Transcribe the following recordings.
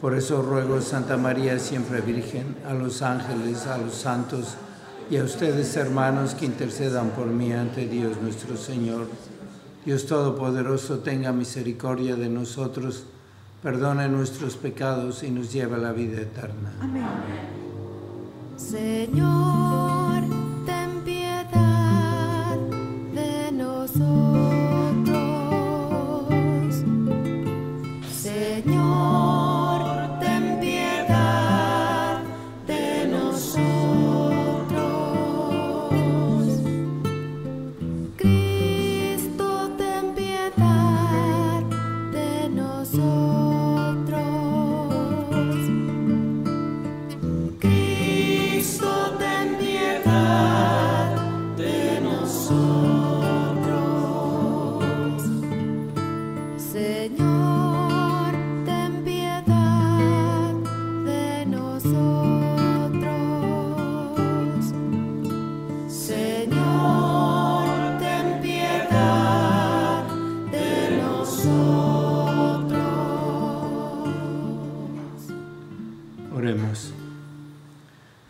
Por eso ruego, Santa María, siempre Virgen, a los ángeles, a los santos y a ustedes, hermanos, que intercedan por mí ante Dios nuestro Señor. Dios Todopoderoso, tenga misericordia de nosotros, perdone nuestros pecados y nos lleve a la vida eterna. Amén. Señor,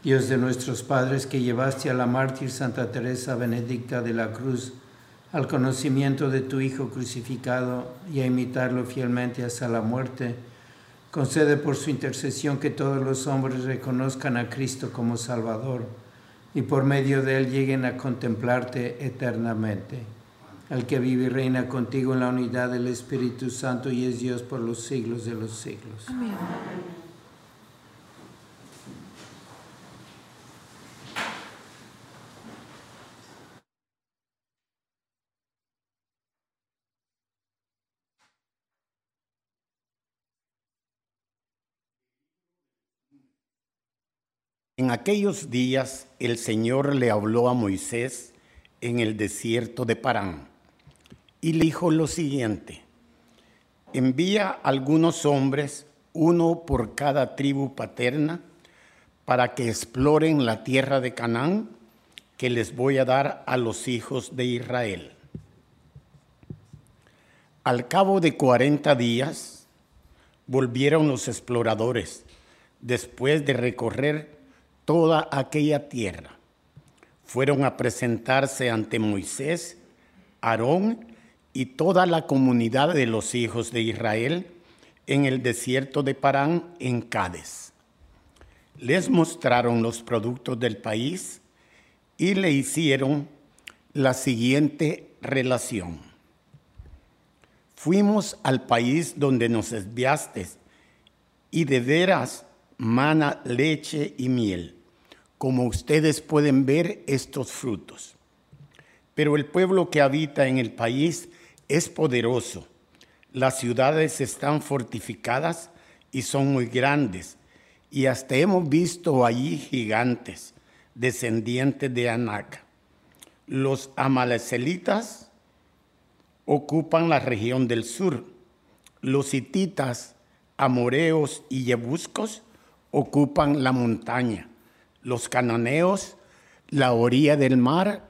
Dios de nuestros padres, que llevaste a la mártir Santa Teresa Benedicta de la Cruz al conocimiento de tu Hijo crucificado y a imitarlo fielmente hasta la muerte, concede por su intercesión que todos los hombres reconozcan a Cristo como Salvador y por medio de él lleguen a contemplarte eternamente. Al que vive y reina contigo en la unidad del Espíritu Santo y es Dios por los siglos de los siglos. Amén. En aquellos días el Señor le habló a Moisés en el desierto de Parán y le dijo lo siguiente, envía algunos hombres, uno por cada tribu paterna, para que exploren la tierra de Canaán que les voy a dar a los hijos de Israel. Al cabo de cuarenta días volvieron los exploradores, después de recorrer toda aquella tierra. Fueron a presentarse ante Moisés, Aarón y toda la comunidad de los hijos de Israel en el desierto de Parán en Cádiz. Les mostraron los productos del país y le hicieron la siguiente relación. Fuimos al país donde nos desviaste y de veras mana, leche y miel como ustedes pueden ver estos frutos. Pero el pueblo que habita en el país es poderoso. Las ciudades están fortificadas y son muy grandes, y hasta hemos visto allí gigantes, descendientes de Anac. Los amalecelitas ocupan la región del sur. Los hititas, amoreos y yebuscos ocupan la montaña. Los cananeos, la orilla del mar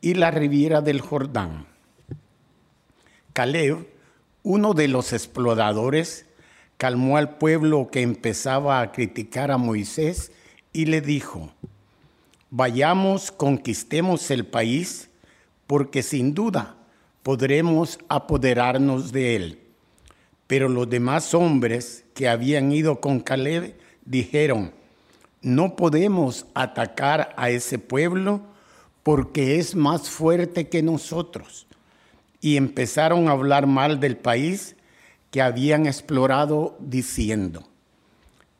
y la riviera del Jordán. Caleb, uno de los exploradores, calmó al pueblo que empezaba a criticar a Moisés y le dijo, vayamos, conquistemos el país, porque sin duda podremos apoderarnos de él. Pero los demás hombres que habían ido con Caleb dijeron, no podemos atacar a ese pueblo porque es más fuerte que nosotros. Y empezaron a hablar mal del país que habían explorado diciendo,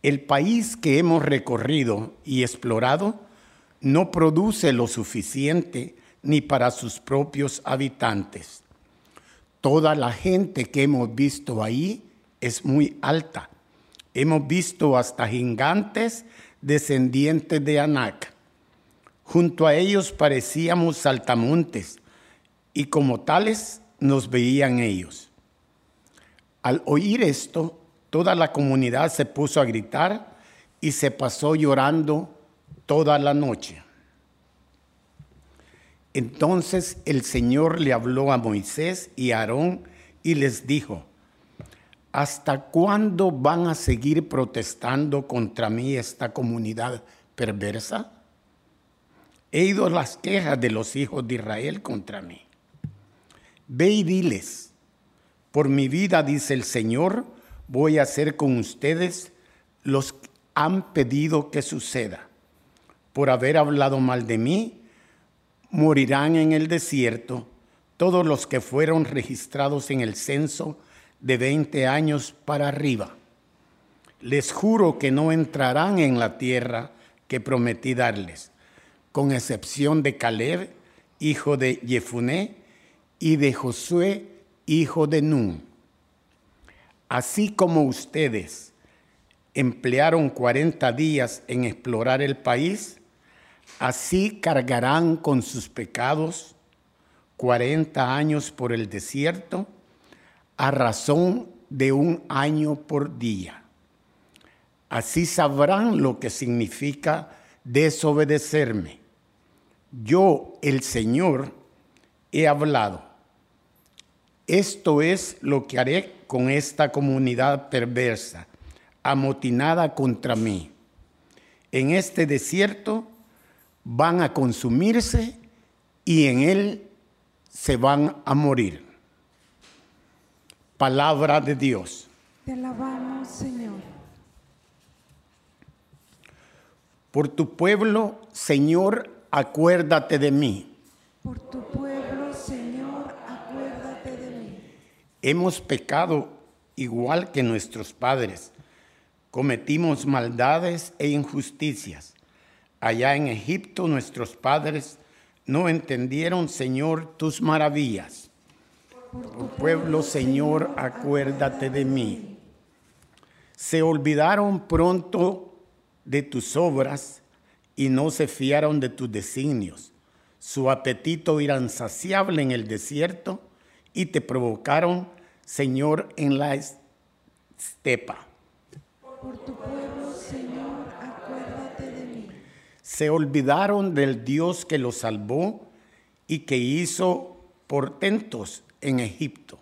el país que hemos recorrido y explorado no produce lo suficiente ni para sus propios habitantes. Toda la gente que hemos visto ahí es muy alta. Hemos visto hasta gigantes descendientes de Anac. Junto a ellos parecíamos saltamontes y como tales nos veían ellos. Al oír esto, toda la comunidad se puso a gritar y se pasó llorando toda la noche. Entonces el Señor le habló a Moisés y a Aarón y les dijo, ¿hasta cuándo van a seguir protestando contra mí esta comunidad perversa? He ido las quejas de los hijos de Israel contra mí. Ve y diles, por mi vida, dice el Señor, voy a hacer con ustedes los que han pedido que suceda. Por haber hablado mal de mí, morirán en el desierto todos los que fueron registrados en el censo de 20 años para arriba. Les juro que no entrarán en la tierra que prometí darles, con excepción de Caleb, hijo de Jefuné, y de Josué, hijo de Nun. Así como ustedes emplearon 40 días en explorar el país, así cargarán con sus pecados 40 años por el desierto a razón de un año por día. Así sabrán lo que significa desobedecerme. Yo, el Señor, he hablado esto es lo que haré con esta comunidad perversa, amotinada contra mí. En este desierto van a consumirse y en él se van a morir. Palabra de Dios. Te alabamos, Señor. Por tu pueblo, Señor, acuérdate de mí. Por tu pueblo, Señor, acuérdate de mí. Hemos pecado igual que nuestros padres. Cometimos maldades e injusticias. Allá en Egipto nuestros padres no entendieron, Señor, tus maravillas. Por tu pueblo, Señor, acuérdate de mí. Se olvidaron pronto de tus obras y no se fiaron de tus designios. Su apetito era insaciable en el desierto y te provocaron, Señor, en la estepa. Por tu pueblo, Señor, acuérdate de mí. Se olvidaron del Dios que los salvó y que hizo portentos en Egipto,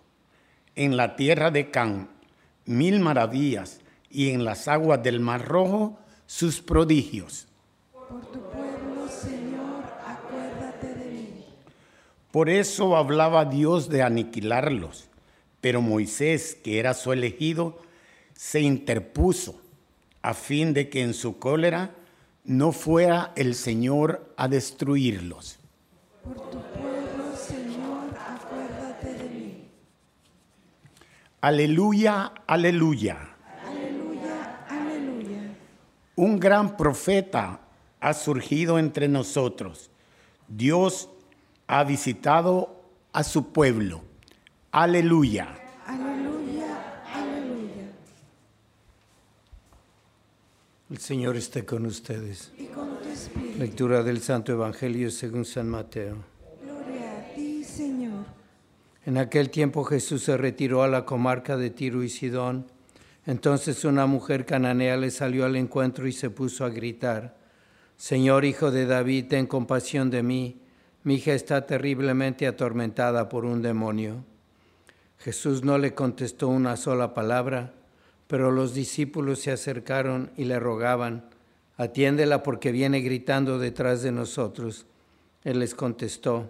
en la tierra de Can, mil maravillas, y en las aguas del Mar Rojo sus prodigios. Por tu pueblo, Señor, acuérdate de mí. Por eso hablaba Dios de aniquilarlos, pero Moisés, que era su elegido, se interpuso a fin de que en su cólera no fuera el Señor a destruirlos. Por tu pueblo, Señor, acuérdate de mí. Aleluya, aleluya. Aleluya, aleluya. Un gran profeta ha surgido entre nosotros. Dios ha visitado a su pueblo. Aleluya. Aleluya, aleluya. El Señor esté con ustedes. y con tu espíritu. Lectura del Santo Evangelio según San Mateo. En aquel tiempo Jesús se retiró a la comarca de Tiro y Sidón. Entonces una mujer cananea le salió al encuentro y se puso a gritar, Señor Hijo de David, ten compasión de mí. Mi hija está terriblemente atormentada por un demonio. Jesús no le contestó una sola palabra, pero los discípulos se acercaron y le rogaban, atiéndela porque viene gritando detrás de nosotros. Él les contestó,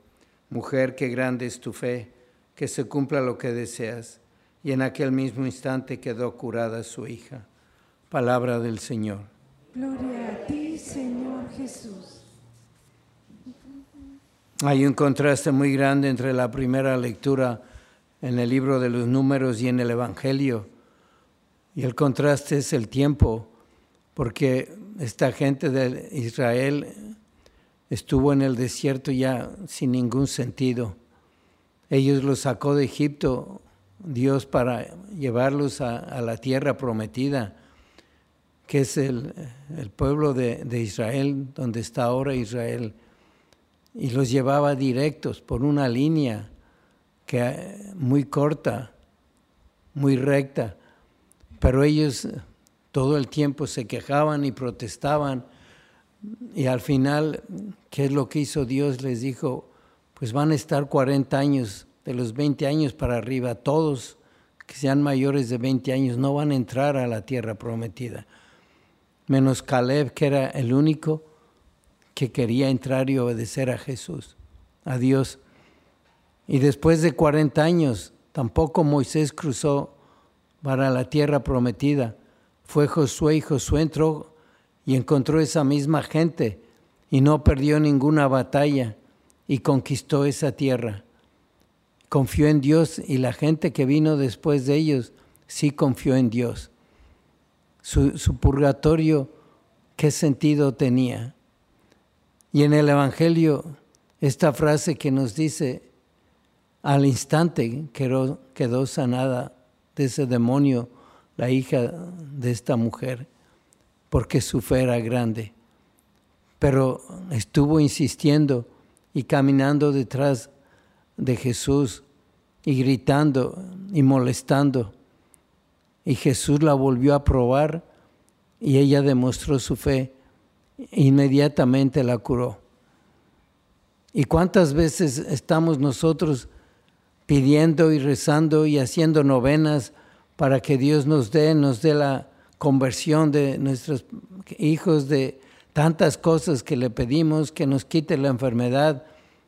Mujer, qué grande es tu fe, que se cumpla lo que deseas. Y en aquel mismo instante quedó curada su hija. Palabra del Señor. Gloria a ti, Señor Jesús. Hay un contraste muy grande entre la primera lectura en el libro de los números y en el Evangelio. Y el contraste es el tiempo, porque esta gente de Israel estuvo en el desierto ya sin ningún sentido. Ellos los sacó de Egipto Dios para llevarlos a, la tierra prometida, que es el, pueblo de, de Israel, donde está ahora Israel y los llevaba directos por una línea que muy corta, muy recta, pero ellos todo el tiempo se quejaban y protestaban y al final, ¿qué es lo que hizo Dios? Les dijo, pues van a estar 40 años, de los 20 años para arriba, todos que sean mayores de 20 años no van a entrar a la tierra prometida, menos Caleb, que era el único que quería entrar y obedecer a Jesús, a Dios. Y después de 40 años, tampoco Moisés cruzó para la tierra prometida. Fue Josué y Josué entró y encontró esa misma gente y no perdió ninguna batalla y conquistó esa tierra. Confió en Dios y la gente que vino después de ellos sí confió en Dios. Su, purgatorio, ¿qué sentido tenía? Y en el Evangelio, esta frase que nos dice, al instante quedó, sanada de ese demonio la hija de esta mujer, porque su fe era grande. Pero estuvo insistiendo y caminando detrás de Jesús y gritando y molestando. Y Jesús la volvió a probar y ella demostró su fe inmediatamente la curó. ¿Y cuántas veces estamos nosotros pidiendo y rezando y haciendo novenas para que Dios nos dé, nos dé la conversión de nuestros hijos, de tantas cosas que le pedimos, que nos quite la enfermedad?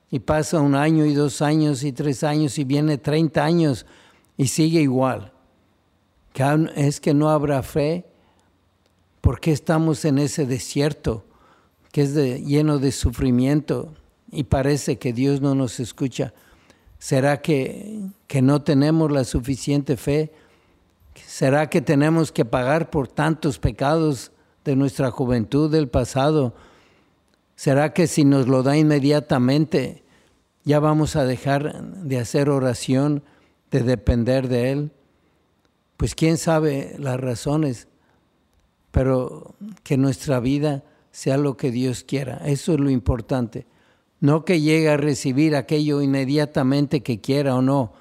Y pasa un año y dos años y tres años y viene 30 años y sigue igual. Es que no habrá fe. ¿Por qué estamos en ese desierto que es lleno de sufrimiento y parece que Dios no nos escucha? ¿Será que, que no tenemos la suficiente fe? ¿Será que tenemos que pagar por tantos pecados de nuestra juventud del pasado? ¿Será que si nos lo da inmediatamente ya vamos a dejar de hacer oración, de depender de Él? Pues quién sabe las razones pero que nuestra vida sea lo que Dios quiera. Eso es lo importante. No que llegue a recibir aquello inmediatamente que quiera o no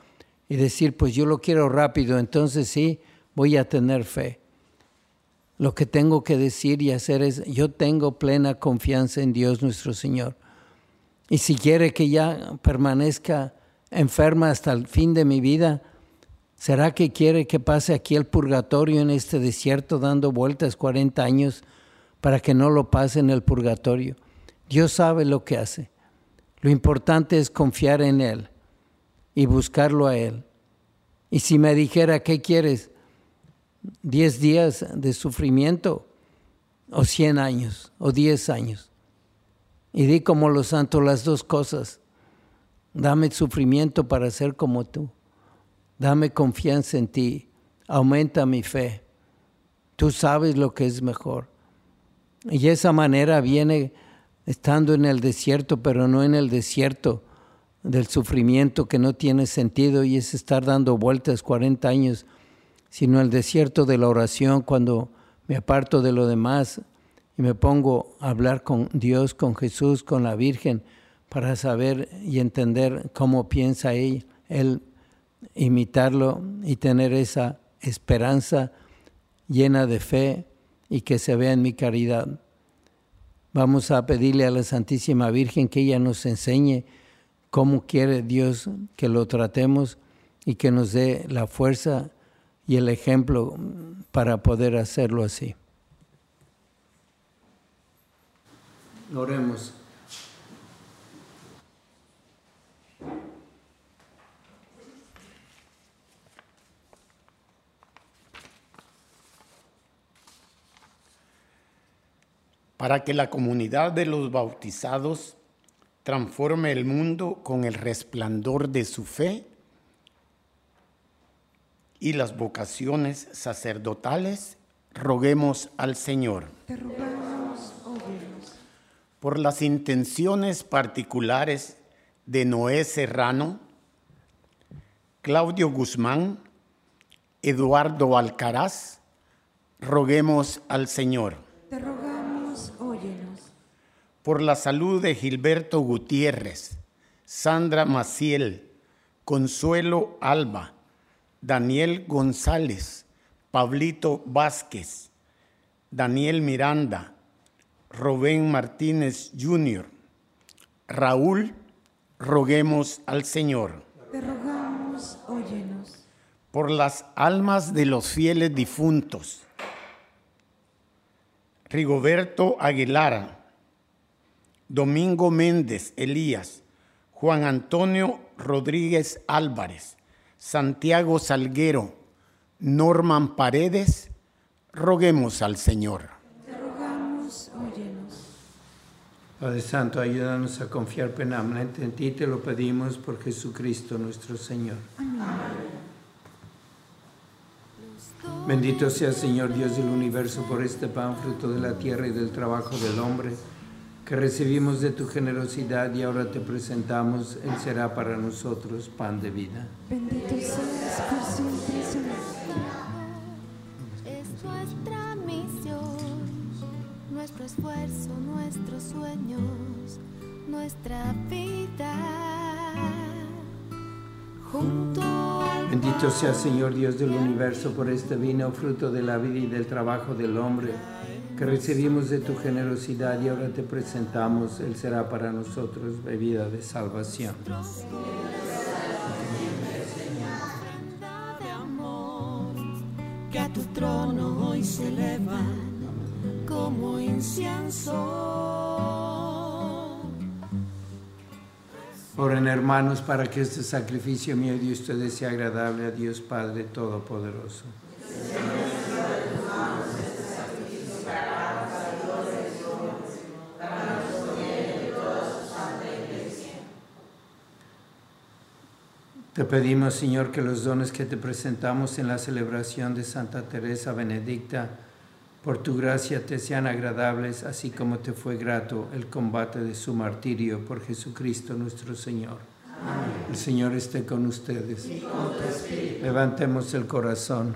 y decir, pues yo lo quiero rápido, entonces sí, voy a tener fe. Lo que tengo que decir y hacer es, yo tengo plena confianza en Dios nuestro Señor. Y si quiere que ya permanezca enferma hasta el fin de mi vida, ¿Será que quiere que pase aquí el purgatorio en este desierto dando vueltas 40 años para que no lo pase en el purgatorio? Dios sabe lo que hace. Lo importante es confiar en Él y buscarlo a Él. Y si me dijera, ¿qué quieres? ¿Diez días de sufrimiento? o 100 años, o 10 años. Y di como los santos las dos cosas. Dame sufrimiento para ser como tú. Dame confianza en ti. Aumenta mi fe. Tú sabes lo que es mejor. Y esa manera viene estando en el desierto, pero no en el desierto del sufrimiento que no tiene sentido y es estar dando vueltas 40 años, sino el desierto de la oración cuando me aparto de lo demás y me pongo a hablar con Dios, con Jesús, con la Virgen, para saber y entender cómo piensa él, él imitarlo y tener esa esperanza llena de fe y que se vea en mi caridad. Vamos a pedirle a la Santísima Virgen que ella nos enseñe cómo quiere Dios que lo tratemos y que nos dé la fuerza y el ejemplo para poder hacerlo así. Oremos. para que la comunidad de los bautizados transforme el mundo con el resplandor de su fe y las vocaciones sacerdotales, roguemos al Señor. Te rogamos, óyenos. Por las intenciones particulares de Noé Serrano, Claudio Guzmán, Eduardo Alcaraz, roguemos al Señor. Te rogamos, óyenos. Por la salud de Gilberto Gutiérrez, Sandra Maciel, Consuelo Alba, Daniel González, Pablito Vázquez, Daniel Miranda, Rubén Martínez Jr., Raúl, roguemos al Señor. Te rogamos, óyenos. Por las almas de los fieles difuntos, Rigoberto Aguilar, Domingo Méndez Elías, Juan Antonio Rodríguez Álvarez, Santiago Salguero, Norman Paredes, roguemos al Señor. Te rogamos, óyenos. Padre Santo, ayúdanos a confiar plenamente en ti, te lo pedimos por Jesucristo nuestro Señor. Bendito sea Señor Dios del universo por este pan, fruto de la tierra y del trabajo del hombre, que recibimos de tu generosidad y ahora te presentamos, Él será para nosotros pan de vida. Bendito seas por siempre, Señor. Es nuestra misión, nuestro esfuerzo, nuestros sueños, nuestra vida. Junto al Bendito sea Señor Dios del universo por este vino, fruto de la vida y del trabajo del hombre, que recibimos de tu generosidad y ahora te presentamos, Él será para nosotros bebida de salvación. que a tu trono hoy se elevan como incienso. Oren hermanos para que este sacrificio mío de ustedes sea agradable a Dios Padre Todopoderoso. Te pedimos, Señor, que los dones que te presentamos en la celebración de Santa Teresa Benedicta, por tu gracia te sean agradables, así como te fue grato el combate de su martirio por Jesucristo nuestro Señor. El Señor esté con ustedes. Levantemos el corazón.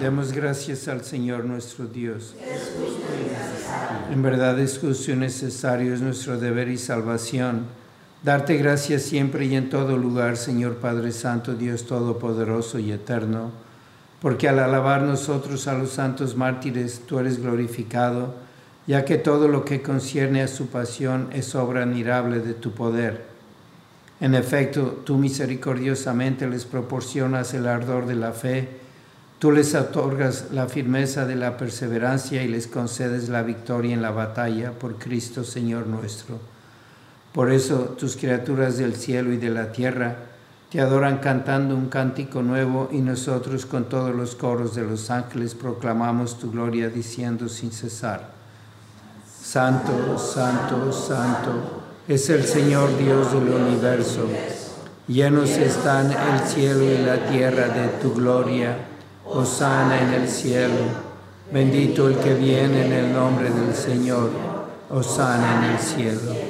Demos gracias al Señor nuestro Dios. En verdad es justo y necesario, es nuestro deber y salvación. Darte gracias siempre y en todo lugar, Señor Padre Santo, Dios Todopoderoso y Eterno, porque al alabar nosotros a los santos mártires, tú eres glorificado, ya que todo lo que concierne a su pasión es obra admirable de tu poder. En efecto, tú misericordiosamente les proporcionas el ardor de la fe, tú les otorgas la firmeza de la perseverancia y les concedes la victoria en la batalla por Cristo Señor nuestro. Por eso tus criaturas del cielo y de la tierra te adoran cantando un cántico nuevo y nosotros con todos los coros de los ángeles proclamamos tu gloria diciendo sin cesar, Santo, Santo, Santo es el Señor Dios del universo. Llenos están el cielo y la tierra de tu gloria. Osana en el cielo. Bendito el que viene en el nombre del Señor. Osana en el cielo.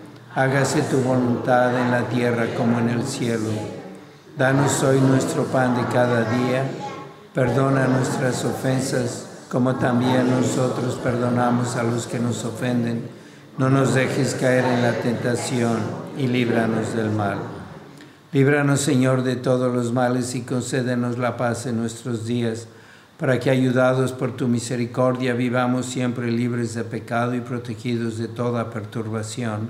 hágase tu voluntad en la tierra como en el cielo. Danos hoy nuestro pan de cada día, perdona nuestras ofensas como también nosotros perdonamos a los que nos ofenden. No nos dejes caer en la tentación y líbranos del mal. Líbranos, Señor, de todos los males y concédenos la paz en nuestros días, para que, ayudados por tu misericordia, vivamos siempre libres de pecado y protegidos de toda perturbación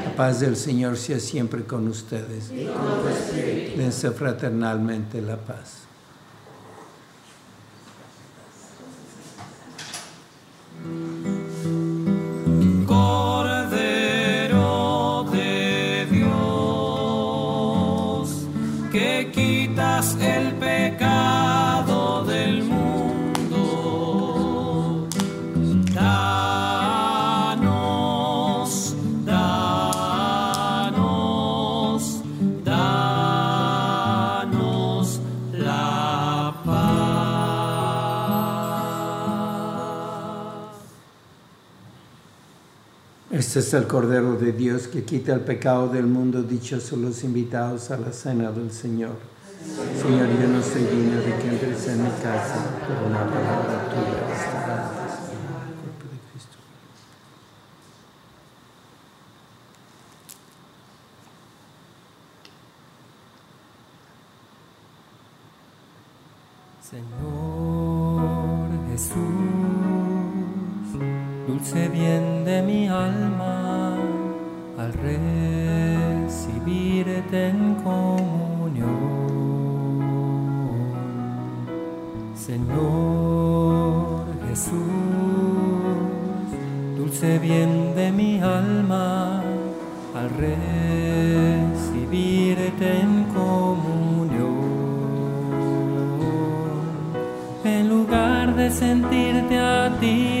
La paz del Señor sea siempre con ustedes. Dense fraternalmente la paz. Cordero de Dios, que quitas el pecado Este es el Cordero de Dios que quita el pecado del mundo. Dichosos los invitados a la cena del Señor. Señor, yo no soy digno de que entres en mi casa, pero una palabra tuya. Señor Jesús, dulce bien de mi alma, al recibirte en comunión. Señor Jesús, dulce bien de mi alma, al recibirte en comunión. En lugar de sentirte a ti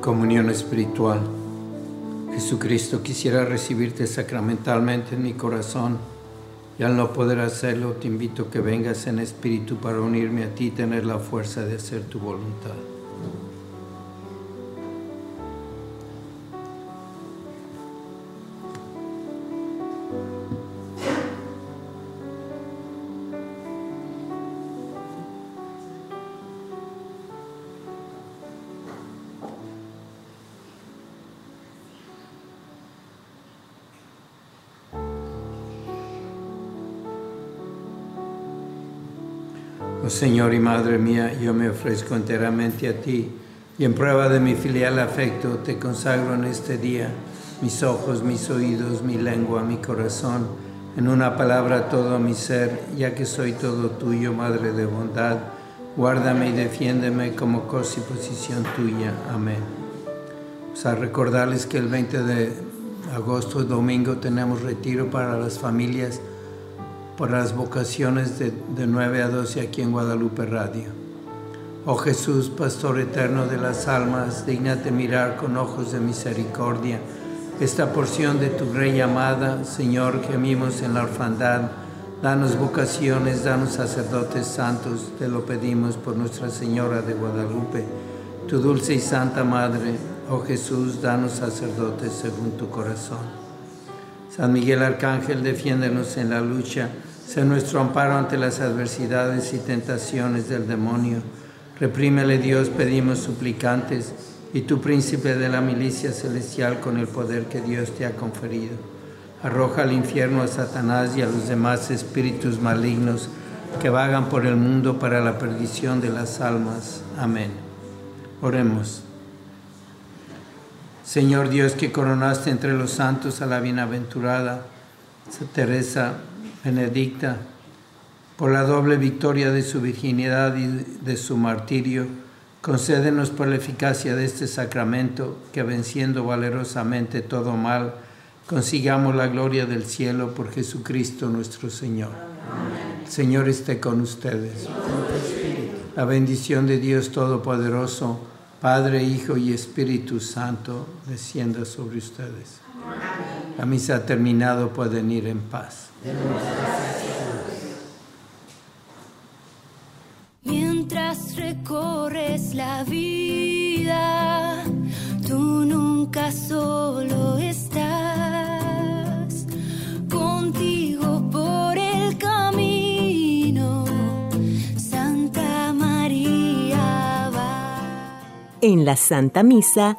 Comunión espiritual. Jesucristo, quisiera recibirte sacramentalmente en mi corazón y al no poder hacerlo, te invito a que vengas en espíritu para unirme a ti y tener la fuerza de hacer tu voluntad. Señor y Madre mía, yo me ofrezco enteramente a ti y en prueba de mi filial afecto te consagro en este día mis ojos, mis oídos, mi lengua, mi corazón, en una palabra todo mi ser, ya que soy todo tuyo, Madre de bondad, guárdame y defiéndeme como cosa y posición tuya. Amén. O sea, recordarles que el 20 de agosto, domingo, tenemos retiro para las familias por las vocaciones de, de 9 a 12 aquí en Guadalupe Radio. Oh Jesús, Pastor eterno de las almas, dignate mirar con ojos de misericordia esta porción de tu Rey amada, Señor, que amimos en la orfandad. Danos vocaciones, danos sacerdotes santos, te lo pedimos por Nuestra Señora de Guadalupe, tu dulce y santa Madre. Oh Jesús, danos sacerdotes según tu corazón. San Miguel Arcángel, defiéndenos en la lucha, sé nuestro amparo ante las adversidades y tentaciones del demonio. Reprímele Dios, pedimos suplicantes, y tú, príncipe de la milicia celestial, con el poder que Dios te ha conferido. Arroja al infierno a Satanás y a los demás espíritus malignos que vagan por el mundo para la perdición de las almas. Amén. Oremos. Señor Dios, que coronaste entre los santos a la bienaventurada Teresa Benedicta, por la doble victoria de su virginidad y de su martirio, concédenos por la eficacia de este sacramento que venciendo valerosamente todo mal, consigamos la gloria del cielo por Jesucristo nuestro Señor. Señor esté con ustedes. La bendición de Dios Todopoderoso, Padre, Hijo y Espíritu Santo, descienda sobre ustedes. La misa ha terminado, pueden ir en paz. Mientras recorres la vida, tú nunca solo estás. Contigo por el camino, Santa María. En la Santa Misa